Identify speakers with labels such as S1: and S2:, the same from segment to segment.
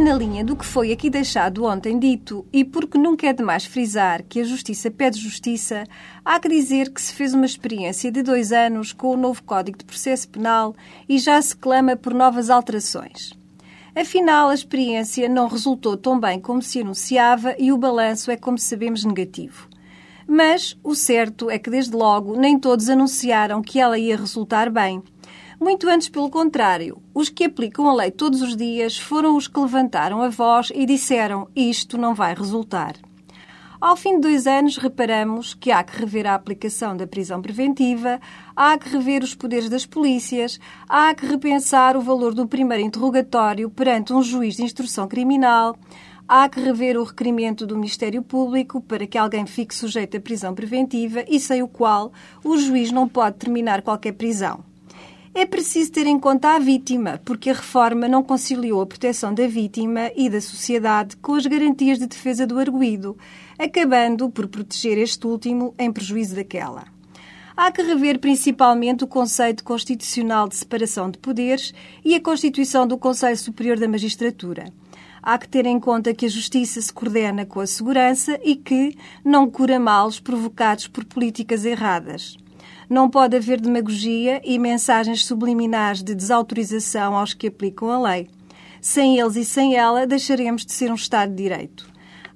S1: na linha do que foi aqui deixado ontem dito, e porque nunca é demais frisar que a justiça pede justiça, há que dizer que se fez uma experiência de dois anos com o novo Código de Processo Penal e já se clama por novas alterações. Afinal, a experiência não resultou tão bem como se anunciava e o balanço é, como sabemos, negativo. Mas o certo é que, desde logo, nem todos anunciaram que ela ia resultar bem. Muito antes, pelo contrário, os que aplicam a lei todos os dias foram os que levantaram a voz e disseram isto não vai resultar. Ao fim de dois anos, reparamos que há que rever a aplicação da prisão preventiva, há que rever os poderes das polícias, há que repensar o valor do primeiro interrogatório perante um juiz de instrução criminal, há que rever o requerimento do Ministério Público para que alguém fique sujeito à prisão preventiva e sem o qual o juiz não pode terminar qualquer prisão. É preciso ter em conta a vítima, porque a reforma não conciliou a proteção da vítima e da sociedade com as garantias de defesa do arguído, acabando por proteger este último em prejuízo daquela. Há que rever principalmente o conceito constitucional de separação de poderes e a constituição do Conselho Superior da Magistratura. Há que ter em conta que a justiça se coordena com a segurança e que não cura males provocados por políticas erradas. Não pode haver demagogia e mensagens subliminares de desautorização aos que aplicam a lei. Sem eles e sem ela, deixaremos de ser um Estado de Direito.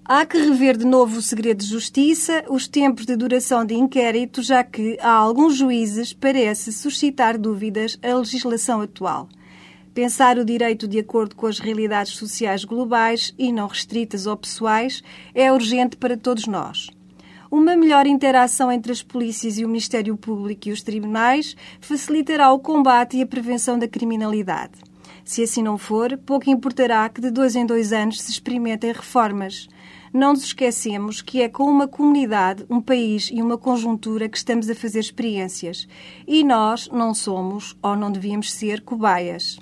S1: Há que rever de novo o segredo de justiça, os tempos de duração de inquérito, já que a alguns juízes parece suscitar dúvidas a legislação atual. Pensar o direito de acordo com as realidades sociais globais e não restritas ou pessoais é urgente para todos nós. Uma melhor interação entre as polícias e o Ministério Público e os tribunais facilitará o combate e a prevenção da criminalidade. Se assim não for, pouco importará que de dois em dois anos se experimentem reformas. Não nos esquecemos que é com uma comunidade, um país e uma conjuntura que estamos a fazer experiências. E nós não somos, ou não devíamos ser, cobaias.